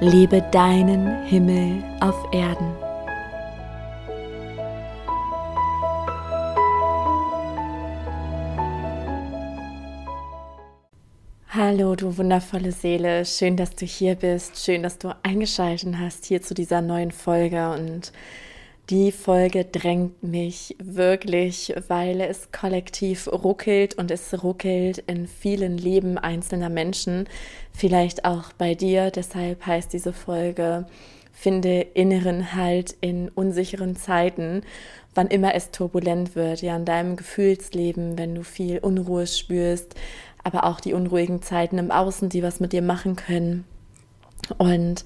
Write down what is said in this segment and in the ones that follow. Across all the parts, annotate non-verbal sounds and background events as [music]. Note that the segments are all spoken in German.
Lebe deinen Himmel auf Erden. Hallo, du wundervolle Seele. Schön, dass du hier bist. Schön, dass du eingeschaltet hast hier zu dieser neuen Folge. Und die Folge drängt mich wirklich, weil es kollektiv ruckelt und es ruckelt in vielen Leben einzelner Menschen, vielleicht auch bei dir. Deshalb heißt diese Folge, finde inneren Halt in unsicheren Zeiten, wann immer es turbulent wird, ja, in deinem Gefühlsleben, wenn du viel Unruhe spürst, aber auch die unruhigen Zeiten im Außen, die was mit dir machen können. Und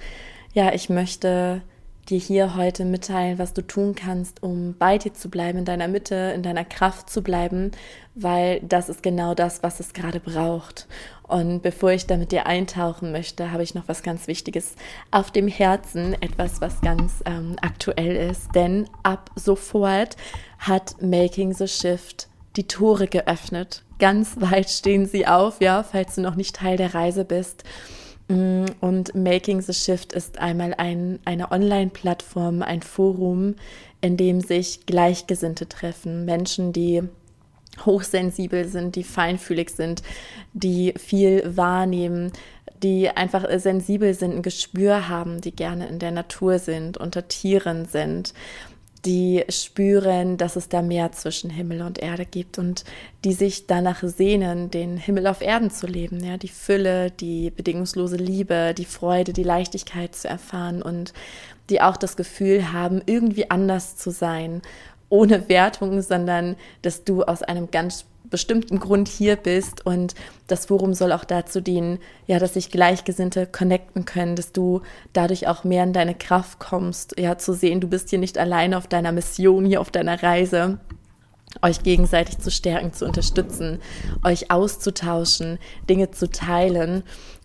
ja, ich möchte dir hier heute mitteilen, was du tun kannst, um bei dir zu bleiben, in deiner Mitte, in deiner Kraft zu bleiben, weil das ist genau das, was es gerade braucht. Und bevor ich da mit dir eintauchen möchte, habe ich noch was ganz Wichtiges auf dem Herzen, etwas, was ganz ähm, aktuell ist. Denn ab sofort hat Making the Shift die Tore geöffnet. Ganz weit stehen sie auf, ja, falls du noch nicht Teil der Reise bist. Mm, und Making the Shift ist einmal ein, eine Online-Plattform, ein Forum, in dem sich Gleichgesinnte treffen. Menschen, die hochsensibel sind, die feinfühlig sind, die viel wahrnehmen, die einfach sensibel sind, ein Gespür haben, die gerne in der Natur sind, unter Tieren sind die spüren, dass es da mehr zwischen Himmel und Erde gibt und die sich danach sehnen, den Himmel auf Erden zu leben, ja, die Fülle, die bedingungslose Liebe, die Freude, die Leichtigkeit zu erfahren und die auch das Gefühl haben, irgendwie anders zu sein, ohne Wertung, sondern dass du aus einem ganz bestimmten Grund hier bist und das Forum soll auch dazu dienen, ja, dass sich Gleichgesinnte connecten können, dass du dadurch auch mehr in deine Kraft kommst, ja, zu sehen, du bist hier nicht alleine auf deiner Mission, hier auf deiner Reise, euch gegenseitig zu stärken, zu unterstützen, euch auszutauschen, Dinge zu teilen.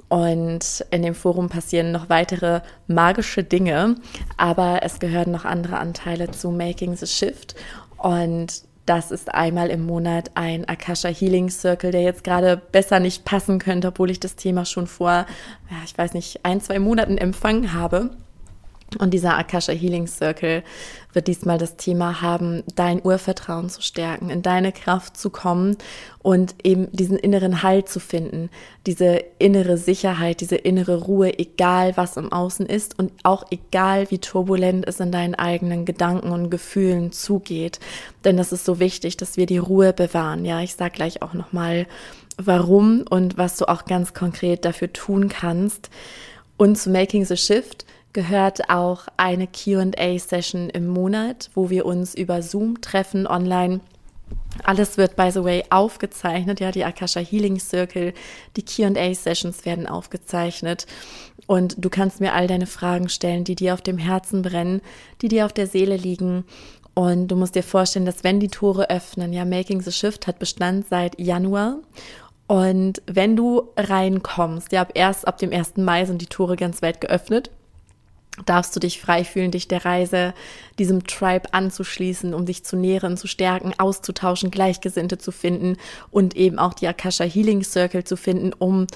Und in dem Forum passieren noch weitere magische Dinge, aber es gehören noch andere Anteile zu Making the Shift. Und das ist einmal im Monat ein Akasha Healing Circle, der jetzt gerade besser nicht passen könnte, obwohl ich das Thema schon vor, ja, ich weiß nicht, ein, zwei Monaten empfangen habe. Und dieser Akasha Healing Circle wird diesmal das Thema haben, dein Urvertrauen zu stärken, in deine Kraft zu kommen und eben diesen inneren Halt zu finden, diese innere Sicherheit, diese innere Ruhe, egal was im Außen ist und auch egal wie turbulent es in deinen eigenen Gedanken und Gefühlen zugeht. Denn das ist so wichtig, dass wir die Ruhe bewahren. Ja, ich sag gleich auch nochmal, warum und was du auch ganz konkret dafür tun kannst. Und zu Making the Shift gehört auch eine QA-Session im Monat, wo wir uns über Zoom treffen online. Alles wird, by the way, aufgezeichnet. Ja, die Akasha Healing Circle, die QA-Sessions werden aufgezeichnet. Und du kannst mir all deine Fragen stellen, die dir auf dem Herzen brennen, die dir auf der Seele liegen. Und du musst dir vorstellen, dass wenn die Tore öffnen, ja, Making the Shift hat Bestand seit Januar. Und wenn du reinkommst, ja, ab erst ab dem 1. Mai sind die Tore ganz weit geöffnet darfst du dich frei fühlen, dich der Reise, diesem Tribe anzuschließen, um dich zu nähren, zu stärken, auszutauschen, Gleichgesinnte zu finden und eben auch die Akasha Healing Circle zu finden, um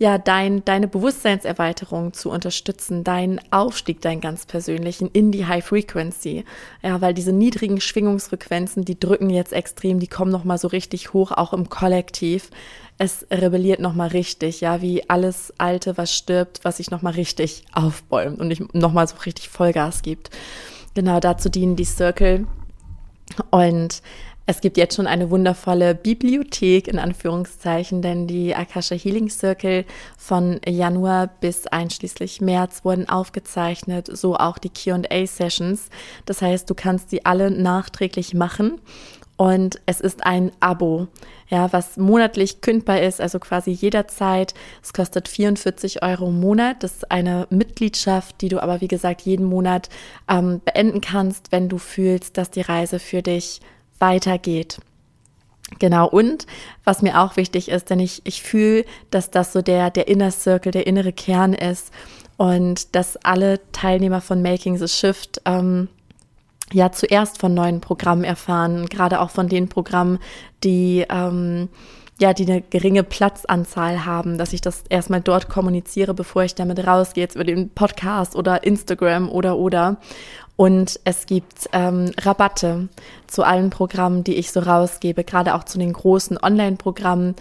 ja, dein, deine Bewusstseinserweiterung zu unterstützen, deinen Aufstieg, deinen ganz persönlichen in die High Frequency. Ja, weil diese niedrigen Schwingungsfrequenzen, die drücken jetzt extrem, die kommen nochmal so richtig hoch, auch im Kollektiv es rebelliert nochmal richtig, ja, wie alles Alte, was stirbt, was sich nochmal richtig aufbäumt und nicht nochmal so richtig Vollgas gibt. Genau dazu dienen die Circle. Und es gibt jetzt schon eine wundervolle Bibliothek in Anführungszeichen, denn die Akasha Healing Circle von Januar bis einschließlich März wurden aufgezeichnet, so auch die QA Sessions. Das heißt, du kannst sie alle nachträglich machen und es ist ein Abo, ja, was monatlich kündbar ist, also quasi jederzeit. Es kostet 44 Euro im Monat. Das ist eine Mitgliedschaft, die du aber, wie gesagt, jeden Monat ähm, beenden kannst, wenn du fühlst, dass die Reise für dich weitergeht. Genau, und was mir auch wichtig ist, denn ich, ich fühle, dass das so der, der Inner Circle, der innere Kern ist und dass alle Teilnehmer von Making the Shift ähm, ja zuerst von neuen Programmen erfahren, gerade auch von den Programmen, die ähm, ja, die eine geringe Platzanzahl haben, dass ich das erstmal dort kommuniziere, bevor ich damit rausgehe, jetzt über den Podcast oder Instagram oder oder. Und es gibt ähm, Rabatte zu allen Programmen, die ich so rausgebe, gerade auch zu den großen Online-Programmen.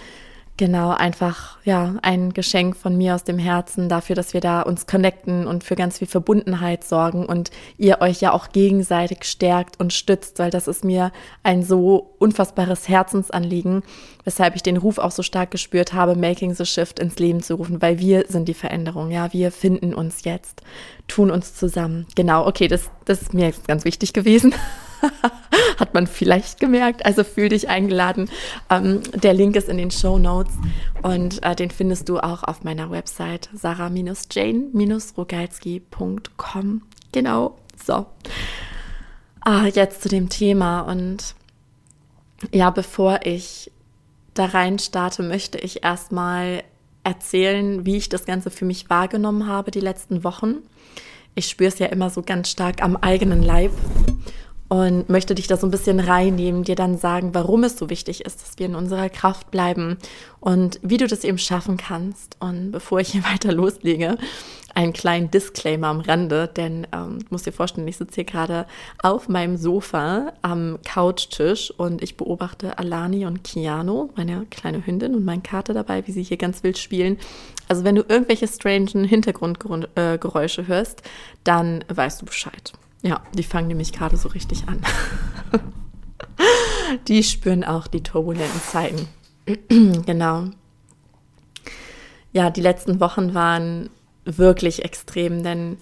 Genau, einfach ja, ein Geschenk von mir aus dem Herzen dafür, dass wir da uns connecten und für ganz viel Verbundenheit sorgen und ihr euch ja auch gegenseitig stärkt und stützt, weil das ist mir ein so unfassbares Herzensanliegen, weshalb ich den Ruf auch so stark gespürt habe, Making the Shift ins Leben zu rufen, weil wir sind die Veränderung, ja, wir finden uns jetzt, tun uns zusammen. Genau, okay, das, das ist mir ganz wichtig gewesen. [laughs] [laughs] Hat man vielleicht gemerkt. Also fühl dich eingeladen. Ähm, der Link ist in den Show Notes und äh, den findest du auch auf meiner Website sarah-jane-rogalski.com. Genau. So. Ah, jetzt zu dem Thema und ja, bevor ich da rein starte, möchte ich erstmal erzählen, wie ich das Ganze für mich wahrgenommen habe die letzten Wochen. Ich spüre es ja immer so ganz stark am eigenen Leib und möchte dich da so ein bisschen reinnehmen, dir dann sagen, warum es so wichtig ist, dass wir in unserer Kraft bleiben und wie du das eben schaffen kannst. Und bevor ich hier [laughs] weiter loslege, einen kleinen Disclaimer am Rande, denn ähm, muss dir vorstellen, ich sitze hier gerade auf meinem Sofa am Couchtisch und ich beobachte Alani und Kiano, meine kleine Hündin und mein Kater dabei, wie sie hier ganz wild spielen. Also wenn du irgendwelche strangen Hintergrundgeräusche hörst, dann weißt du Bescheid. Ja, die fangen nämlich gerade so richtig an. [laughs] die spüren auch die turbulenten Zeiten. [clears throat] genau. Ja, die letzten Wochen waren wirklich extrem, denn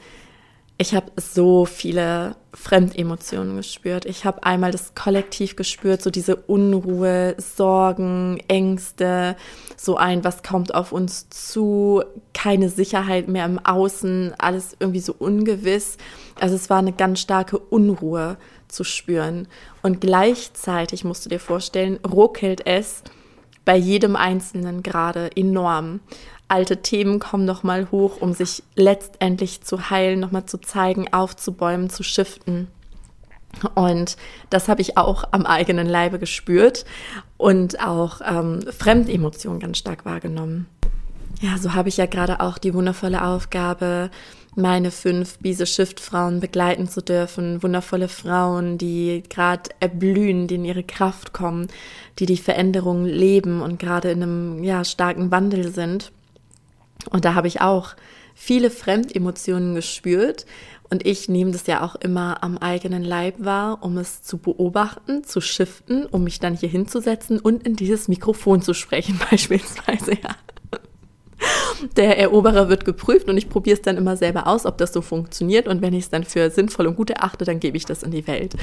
ich habe so viele Fremdemotionen gespürt. Ich habe einmal das Kollektiv gespürt, so diese Unruhe, Sorgen, Ängste, so ein, was kommt auf uns zu, keine Sicherheit mehr im Außen, alles irgendwie so ungewiss. Also es war eine ganz starke Unruhe zu spüren. Und gleichzeitig musst du dir vorstellen, ruckelt es bei jedem Einzelnen gerade enorm alte Themen kommen nochmal hoch, um sich letztendlich zu heilen, nochmal zu zeigen, aufzubäumen, zu shiften. Und das habe ich auch am eigenen Leibe gespürt und auch ähm, Fremdemotionen ganz stark wahrgenommen. Ja, so habe ich ja gerade auch die wundervolle Aufgabe, meine fünf Biese Shift Frauen begleiten zu dürfen. Wundervolle Frauen, die gerade erblühen, die in ihre Kraft kommen, die die Veränderungen leben und gerade in einem ja, starken Wandel sind. Und da habe ich auch viele Fremdemotionen gespürt. Und ich nehme das ja auch immer am eigenen Leib wahr, um es zu beobachten, zu shiften, um mich dann hier hinzusetzen und in dieses Mikrofon zu sprechen, [laughs] beispielsweise, ja. Der Eroberer wird geprüft und ich probiere es dann immer selber aus, ob das so funktioniert. Und wenn ich es dann für sinnvoll und gut erachte, dann gebe ich das in die Welt.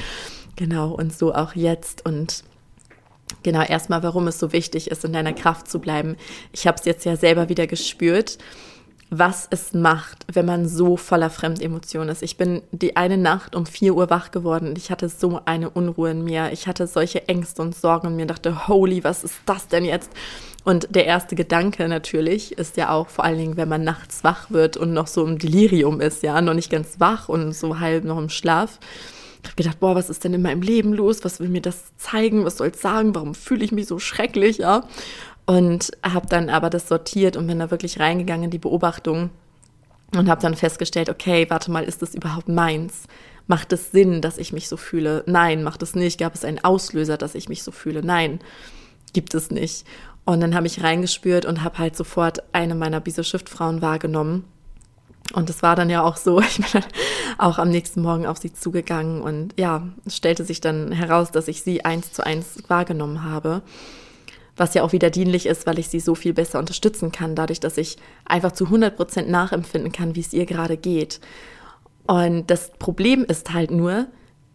Genau, und so auch jetzt. Und Genau, erstmal, warum es so wichtig ist, in deiner Kraft zu bleiben. Ich habe es jetzt ja selber wieder gespürt, was es macht, wenn man so voller Fremdemotionen ist. Ich bin die eine Nacht um vier Uhr wach geworden und ich hatte so eine Unruhe in mir. Ich hatte solche Ängste und Sorgen und mir dachte, holy, was ist das denn jetzt? Und der erste Gedanke natürlich ist ja auch, vor allen Dingen, wenn man nachts wach wird und noch so im Delirium ist, ja, noch nicht ganz wach und so halb noch im Schlaf ich habe gedacht, boah, was ist denn in meinem Leben los? Was will mir das zeigen? Was soll es sagen? Warum fühle ich mich so schrecklich? Ja. Und habe dann aber das sortiert und bin da wirklich reingegangen in die Beobachtung und habe dann festgestellt, okay, warte mal, ist das überhaupt meins? Macht es Sinn, dass ich mich so fühle? Nein, macht es nicht. Gab es einen Auslöser, dass ich mich so fühle? Nein, gibt es nicht. Und dann habe ich reingespürt und habe halt sofort eine meiner Biso-Shift-Frauen wahrgenommen und es war dann ja auch so, [laughs] ich bin dann auch am nächsten Morgen auf sie zugegangen und ja, es stellte sich dann heraus, dass ich sie eins zu eins wahrgenommen habe. Was ja auch wieder dienlich ist, weil ich sie so viel besser unterstützen kann, dadurch, dass ich einfach zu 100 Prozent nachempfinden kann, wie es ihr gerade geht. Und das Problem ist halt nur,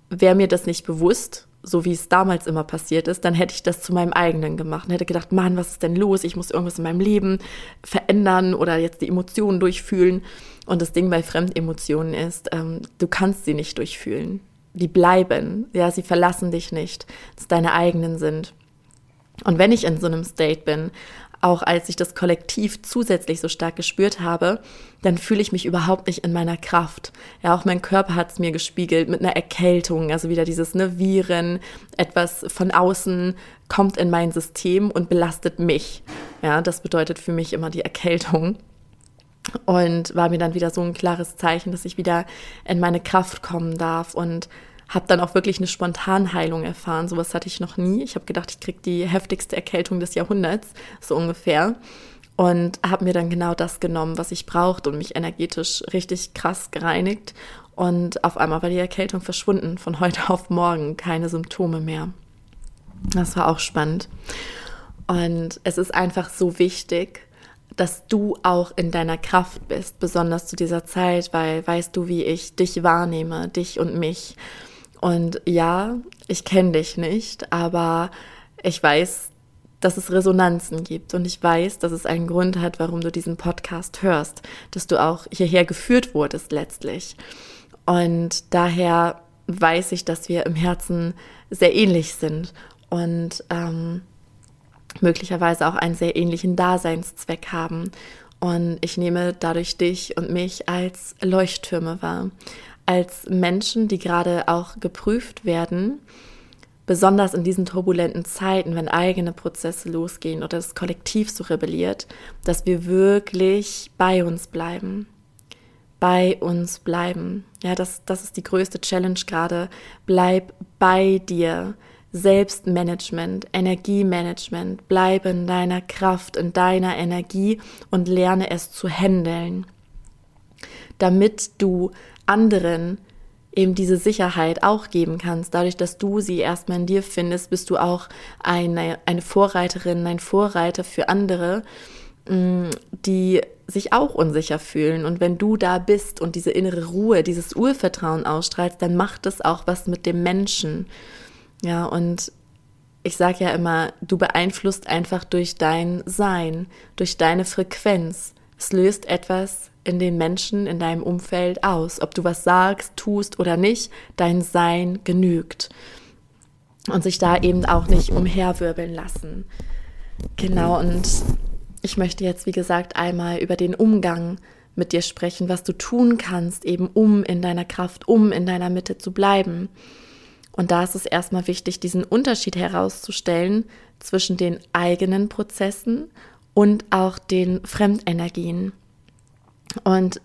wäre mir das nicht bewusst so wie es damals immer passiert ist, dann hätte ich das zu meinem eigenen gemacht und hätte gedacht, Mann, was ist denn los? Ich muss irgendwas in meinem Leben verändern oder jetzt die Emotionen durchfühlen. Und das Ding bei Fremdemotionen ist, ähm, du kannst sie nicht durchfühlen. Die bleiben, ja, sie verlassen dich nicht, dass deine eigenen sind. Und wenn ich in so einem State bin, auch als ich das Kollektiv zusätzlich so stark gespürt habe, dann fühle ich mich überhaupt nicht in meiner Kraft. Ja, auch mein Körper hat es mir gespiegelt mit einer Erkältung, also wieder dieses ne, Viren, etwas von außen kommt in mein System und belastet mich. Ja, das bedeutet für mich immer die Erkältung. Und war mir dann wieder so ein klares Zeichen, dass ich wieder in meine Kraft kommen darf und habe dann auch wirklich eine Spontanheilung erfahren. Sowas hatte ich noch nie. Ich habe gedacht, ich kriege die heftigste Erkältung des Jahrhunderts, so ungefähr. Und habe mir dann genau das genommen, was ich brauchte und mich energetisch richtig krass gereinigt. Und auf einmal war die Erkältung verschwunden, von [laughs] heute auf morgen, keine Symptome mehr. Das war auch spannend. Und es ist einfach so wichtig, dass du auch in deiner Kraft bist, besonders zu dieser Zeit, weil weißt du, wie ich dich wahrnehme, dich und mich. Und ja, ich kenne dich nicht, aber ich weiß, dass es Resonanzen gibt und ich weiß, dass es einen Grund hat, warum du diesen Podcast hörst, dass du auch hierher geführt wurdest letztlich. Und daher weiß ich, dass wir im Herzen sehr ähnlich sind und ähm, möglicherweise auch einen sehr ähnlichen Daseinszweck haben. Und ich nehme dadurch dich und mich als Leuchttürme wahr, als Menschen, die gerade auch geprüft werden, besonders in diesen turbulenten Zeiten, wenn eigene Prozesse losgehen oder das Kollektiv so rebelliert, dass wir wirklich bei uns bleiben. Bei uns bleiben. Ja, das, das ist die größte Challenge gerade. Bleib bei dir. Selbstmanagement, Energiemanagement. Bleib in deiner Kraft, in deiner Energie und lerne es zu handeln, damit du anderen eben diese Sicherheit auch geben kannst. Dadurch, dass du sie erstmal in dir findest, bist du auch eine, eine Vorreiterin, ein Vorreiter für andere, mm, die sich auch unsicher fühlen. Und wenn du da bist und diese innere Ruhe, dieses Urvertrauen ausstrahlst, dann macht es auch was mit dem Menschen. Ja, und ich sage ja immer, du beeinflusst einfach durch dein Sein, durch deine Frequenz. Es löst etwas in den Menschen in deinem Umfeld aus. Ob du was sagst, tust oder nicht, dein Sein genügt. Und sich da eben auch nicht umherwirbeln lassen. Genau, und ich möchte jetzt, wie gesagt, einmal über den Umgang mit dir sprechen, was du tun kannst, eben um in deiner Kraft, um in deiner Mitte zu bleiben. Und da ist es erstmal wichtig, diesen Unterschied herauszustellen zwischen den eigenen Prozessen und auch den Fremdenergien. Und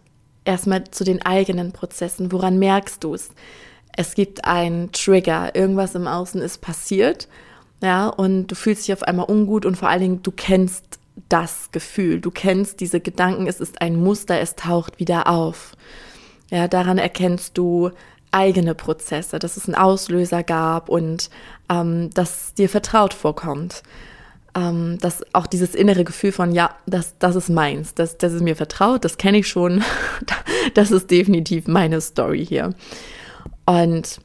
erstmal zu den eigenen Prozessen. Woran merkst du es? Es gibt einen Trigger, irgendwas im Außen ist passiert, ja, und du fühlst dich auf einmal ungut und vor allen Dingen, du kennst das Gefühl, du kennst diese Gedanken, es ist ein Muster, es taucht wieder auf. Ja, daran erkennst du eigene Prozesse, dass es einen Auslöser gab und ähm, dass dir vertraut vorkommt ähm, dass auch dieses innere Gefühl von, ja, das, das ist meins, das, das ist mir vertraut, das kenne ich schon, [laughs] das ist definitiv meine Story hier. Und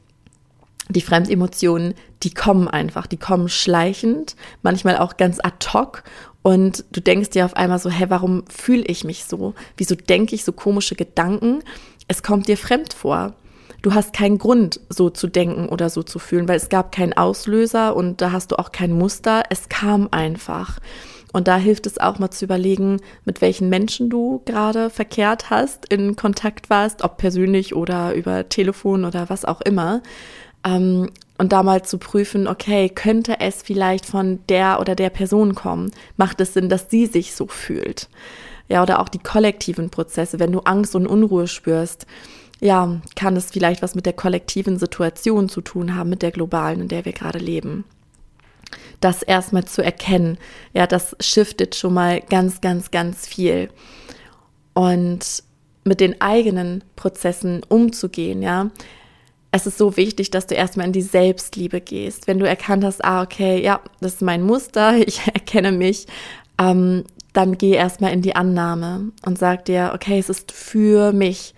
die Fremdemotionen, die kommen einfach, die kommen schleichend, manchmal auch ganz ad hoc. Und du denkst dir auf einmal so, hä, warum fühle ich mich so? Wieso denke ich so komische Gedanken? Es kommt dir fremd vor du hast keinen Grund, so zu denken oder so zu fühlen, weil es gab keinen Auslöser und da hast du auch kein Muster. Es kam einfach. Und da hilft es auch mal zu überlegen, mit welchen Menschen du gerade verkehrt hast, in Kontakt warst, ob persönlich oder über Telefon oder was auch immer. Ähm, und da mal zu prüfen, okay, könnte es vielleicht von der oder der Person kommen? Macht es Sinn, dass sie sich so fühlt? Ja, oder auch die kollektiven Prozesse, wenn du Angst und Unruhe spürst ja, kann es vielleicht was mit der kollektiven Situation zu tun haben, mit der globalen, in der wir gerade leben. Das erstmal zu erkennen, ja, das shiftet schon mal ganz, ganz, ganz viel. Und mit den eigenen Prozessen umzugehen, ja. Es ist so wichtig, dass du erstmal in die Selbstliebe gehst. Wenn du erkannt hast, ah, okay, ja, das ist mein Muster, [laughs] ich erkenne mich, ähm, dann geh erstmal in die Annahme und sag dir, okay, es ist für mich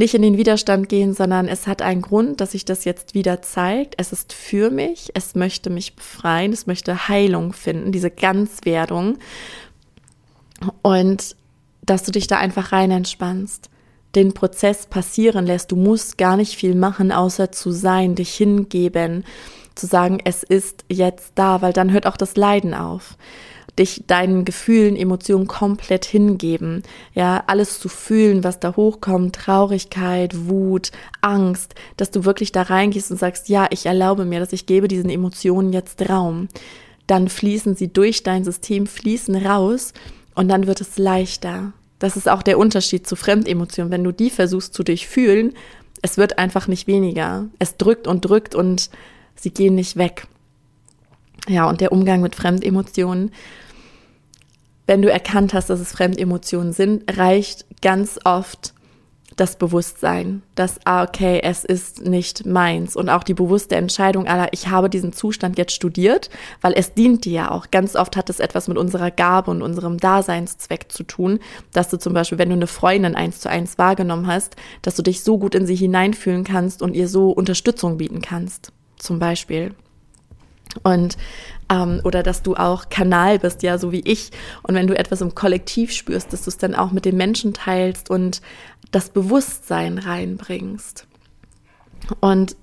nicht in den Widerstand gehen, sondern es hat einen Grund, dass sich das jetzt wieder zeigt. Es ist für mich, es möchte mich befreien, es möchte Heilung finden, diese Ganzwerdung. Und dass du dich da einfach rein entspannst, den Prozess passieren lässt. Du musst gar nicht viel machen, außer zu sein, dich hingeben, zu sagen, es ist jetzt da, weil dann hört auch das Leiden auf dich deinen Gefühlen, Emotionen komplett hingeben. Ja, alles zu fühlen, was da hochkommt, Traurigkeit, Wut, Angst, dass du wirklich da reingehst und sagst, ja, ich erlaube mir, dass ich gebe diesen Emotionen jetzt Raum. Dann fließen sie durch dein System, fließen raus und dann wird es leichter. Das ist auch der Unterschied zu Fremdemotionen. Wenn du die versuchst zu durchfühlen, es wird einfach nicht weniger. Es drückt und drückt und sie gehen nicht weg. Ja, und der Umgang mit Fremdemotionen wenn du erkannt hast, dass es Fremdemotionen sind, reicht ganz oft das Bewusstsein, dass, ah, okay, es ist nicht meins und auch die bewusste Entscheidung aller, ich habe diesen Zustand jetzt studiert, weil es dient dir ja auch. Ganz oft hat es etwas mit unserer Gabe und unserem Daseinszweck zu tun, dass du zum Beispiel, wenn du eine Freundin eins zu eins wahrgenommen hast, dass du dich so gut in sie hineinfühlen kannst und ihr so Unterstützung bieten kannst, zum Beispiel. Und ähm, oder dass du auch Kanal bist, ja, so wie ich. Und wenn du etwas im Kollektiv spürst, dass du es dann auch mit den Menschen teilst und das Bewusstsein reinbringst. Und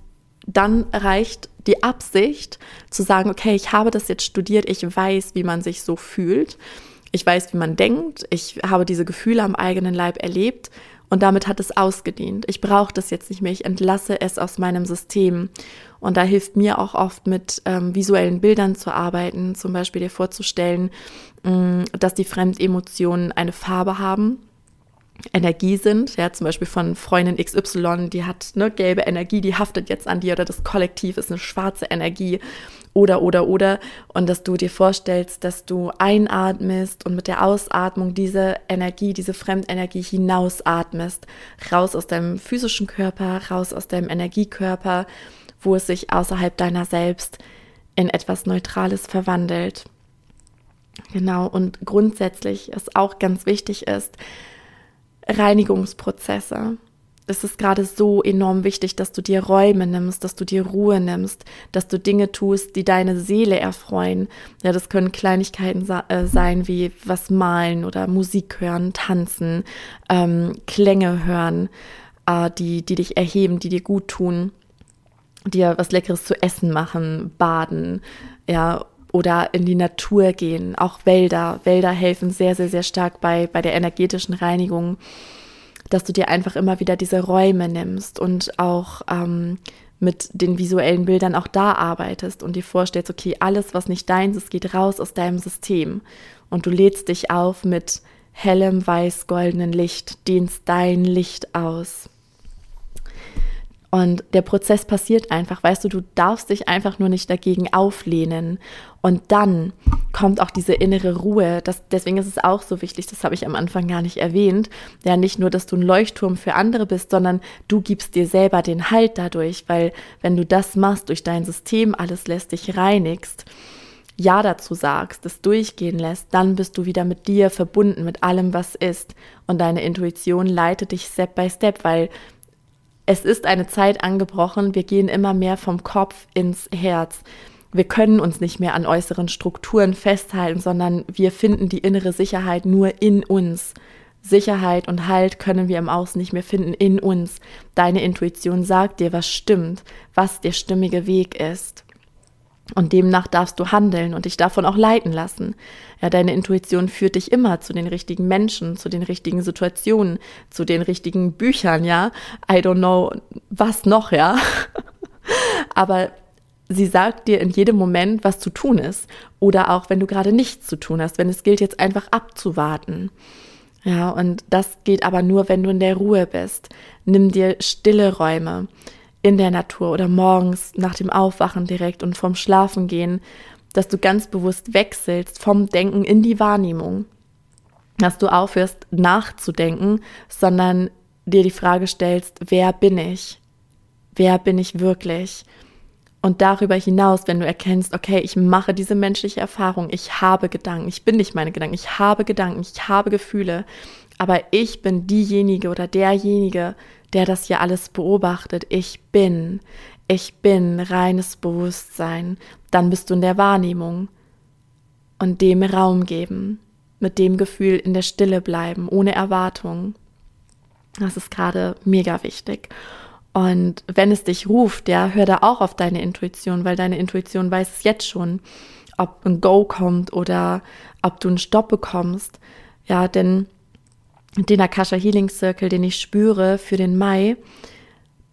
dann reicht die Absicht zu sagen, okay, ich habe das jetzt studiert, ich weiß, wie man sich so fühlt, ich weiß, wie man denkt, ich habe diese Gefühle am eigenen Leib erlebt und damit hat es ausgedient. Ich brauche das jetzt nicht mehr, ich entlasse es aus meinem System. Und da hilft mir auch oft mit ähm, visuellen Bildern zu arbeiten, zum Beispiel dir vorzustellen, mh, mm, dass die Fremdemotionen eine Farbe haben. Energie sind, ja, zum Beispiel von Freundin XY, die hat eine gelbe Energie, die haftet jetzt an dir oder das Kollektiv ist eine schwarze Energie oder, oder, oder. Und dass du dir vorstellst, dass du einatmest und mit der Ausatmung diese Energie, diese Fremdenergie hinausatmest, raus aus deinem physischen Körper, raus aus deinem Energiekörper wo es sich außerhalb deiner selbst in etwas Neutrales verwandelt. Genau, und grundsätzlich ist auch ganz wichtig ist, Reinigungsprozesse. Es ist gerade so enorm wichtig, dass du dir Räume nimmst, dass du dir Ruhe nimmst, dass du Dinge tust, die deine Seele erfreuen. Ja, das können Kleinigkeiten äh, sein wie was malen oder Musik hören, tanzen, ähm, Klänge hören, äh, die, die dich erheben, die dir gut tun dir was Leckeres zu essen machen, baden, ja, oder in die Natur gehen. Auch Wälder. Wälder helfen sehr, sehr, sehr stark bei, bei der energetischen Reinigung, dass du dir einfach immer wieder diese Räume nimmst und auch ähm, mit den visuellen Bildern auch da arbeitest und dir vorstellst, okay, alles, was nicht deins ist, geht raus aus deinem System. Und du lädst dich auf mit hellem weiß-goldenen Licht, dehnst dein Licht aus. Und der Prozess passiert einfach, weißt du, du darfst dich einfach nur nicht dagegen auflehnen. Und dann kommt auch diese innere Ruhe. Das, deswegen ist es auch so wichtig, das habe ich am Anfang gar nicht erwähnt. Ja, nicht nur, dass du ein Leuchtturm für andere bist, sondern du gibst dir selber den Halt dadurch, weil wenn du das machst, durch dein System alles lässt dich reinigst, ja dazu sagst, es durchgehen lässt, dann bist du wieder mit dir verbunden, mit allem, was ist. Und deine Intuition leitet dich Step by Step, weil es ist eine Zeit angebrochen, wir gehen immer mehr vom Kopf ins Herz. Wir können uns nicht mehr an äußeren Strukturen festhalten, sondern wir finden die innere Sicherheit nur in uns. Sicherheit und Halt können wir im Außen nicht mehr finden in uns. Deine Intuition sagt dir, was stimmt, was der stimmige Weg ist. Und demnach darfst du handeln und dich davon auch leiten lassen. Ja, deine Intuition führt dich immer zu den richtigen Menschen, zu den richtigen Situationen, zu den richtigen Büchern, ja. I don't know, was noch, ja. [laughs] Aber sie sagt dir in jedem Moment, was zu tun ist. Oder auch, wenn du gerade nichts zu tun hast, wenn es gilt, jetzt einfach abzuwarten. Ja, und das geht aber nur, wenn du in der Ruhe bist. Nimm dir stille Räume in der Natur oder morgens nach dem Aufwachen direkt und vom Schlafengehen, dass du ganz bewusst wechselst vom Denken in die Wahrnehmung. Dass du aufhörst nachzudenken, sondern dir die Frage stellst, wer bin ich? Wer bin ich wirklich? Und darüber hinaus, wenn du erkennst, okay, ich mache diese menschliche Erfahrung, ich habe Gedanken, ich bin nicht meine Gedanken, ich habe Gedanken, ich habe Gefühle, aber ich bin diejenige oder derjenige, der das hier alles beobachtet. Ich bin, ich bin reines Bewusstsein. Dann bist du in der Wahrnehmung und dem Raum geben, mit dem Gefühl in der Stille bleiben, ohne Erwartung. Das ist gerade mega wichtig. Und wenn es dich ruft, ja, hör da auch auf deine Intuition, weil deine Intuition weiß jetzt schon, ob ein Go kommt oder ob du einen Stopp bekommst. Ja, denn den Akasha Healing Circle, den ich spüre für den Mai,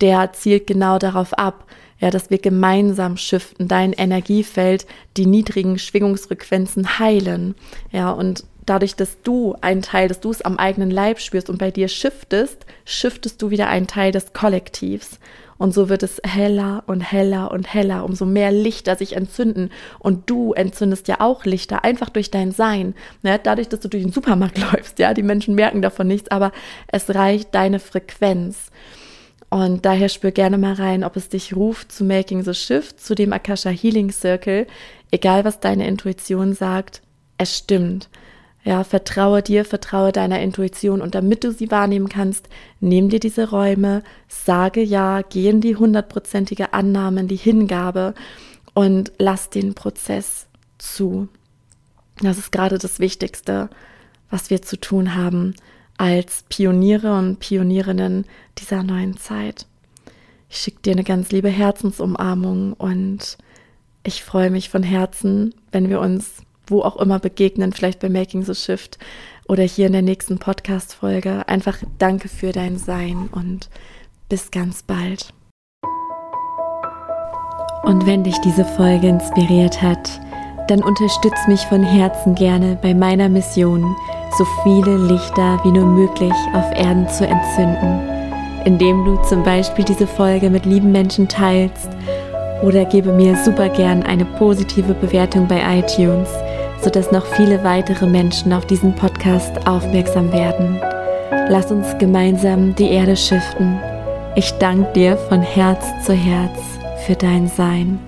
der zielt genau darauf ab, ja, dass wir gemeinsam shiften, dein Energiefeld, die niedrigen Schwingungsfrequenzen heilen. Ja, und dadurch, dass du einen Teil, dass du es am eigenen Leib spürst und bei dir shiftest, shiftest du wieder einen Teil des Kollektivs. Und so wird es heller und heller und heller, umso mehr Lichter sich entzünden. Und du entzündest ja auch Lichter, einfach durch dein Sein. Ne? Dadurch, dass du durch den Supermarkt [laughs] läufst, ja, die Menschen merken davon nichts, aber es reicht deine Frequenz. Und daher spür gerne mal rein, ob es dich ruft zu Making the Shift, zu dem Akasha Healing Circle. Egal, was deine Intuition sagt, es stimmt. Ja, vertraue dir, vertraue deiner Intuition und damit du sie wahrnehmen kannst, nimm dir diese Räume, sage ja, geh in die hundertprozentige Annahme, in die Hingabe und lass den Prozess zu. Das ist gerade das Wichtigste, was wir zu tun haben als Pioniere und Pionierinnen dieser neuen Zeit. Ich schicke dir eine ganz liebe Herzensumarmung und ich freue mich von Herzen, wenn wir uns wo auch immer begegnen, vielleicht bei Making the Shift oder hier in der nächsten Podcast-Folge. Einfach danke für dein Sein und bis ganz bald. Und wenn dich diese Folge inspiriert hat, dann unterstütz mich von Herzen gerne bei meiner Mission, so viele Lichter wie nur möglich auf Erden zu entzünden, indem du zum Beispiel diese Folge mit lieben Menschen teilst oder gebe mir super gern eine positive Bewertung bei iTunes sodass noch viele weitere Menschen auf diesen Podcast aufmerksam werden. Lass uns gemeinsam die Erde schiften. Ich danke dir von Herz zu Herz für dein Sein.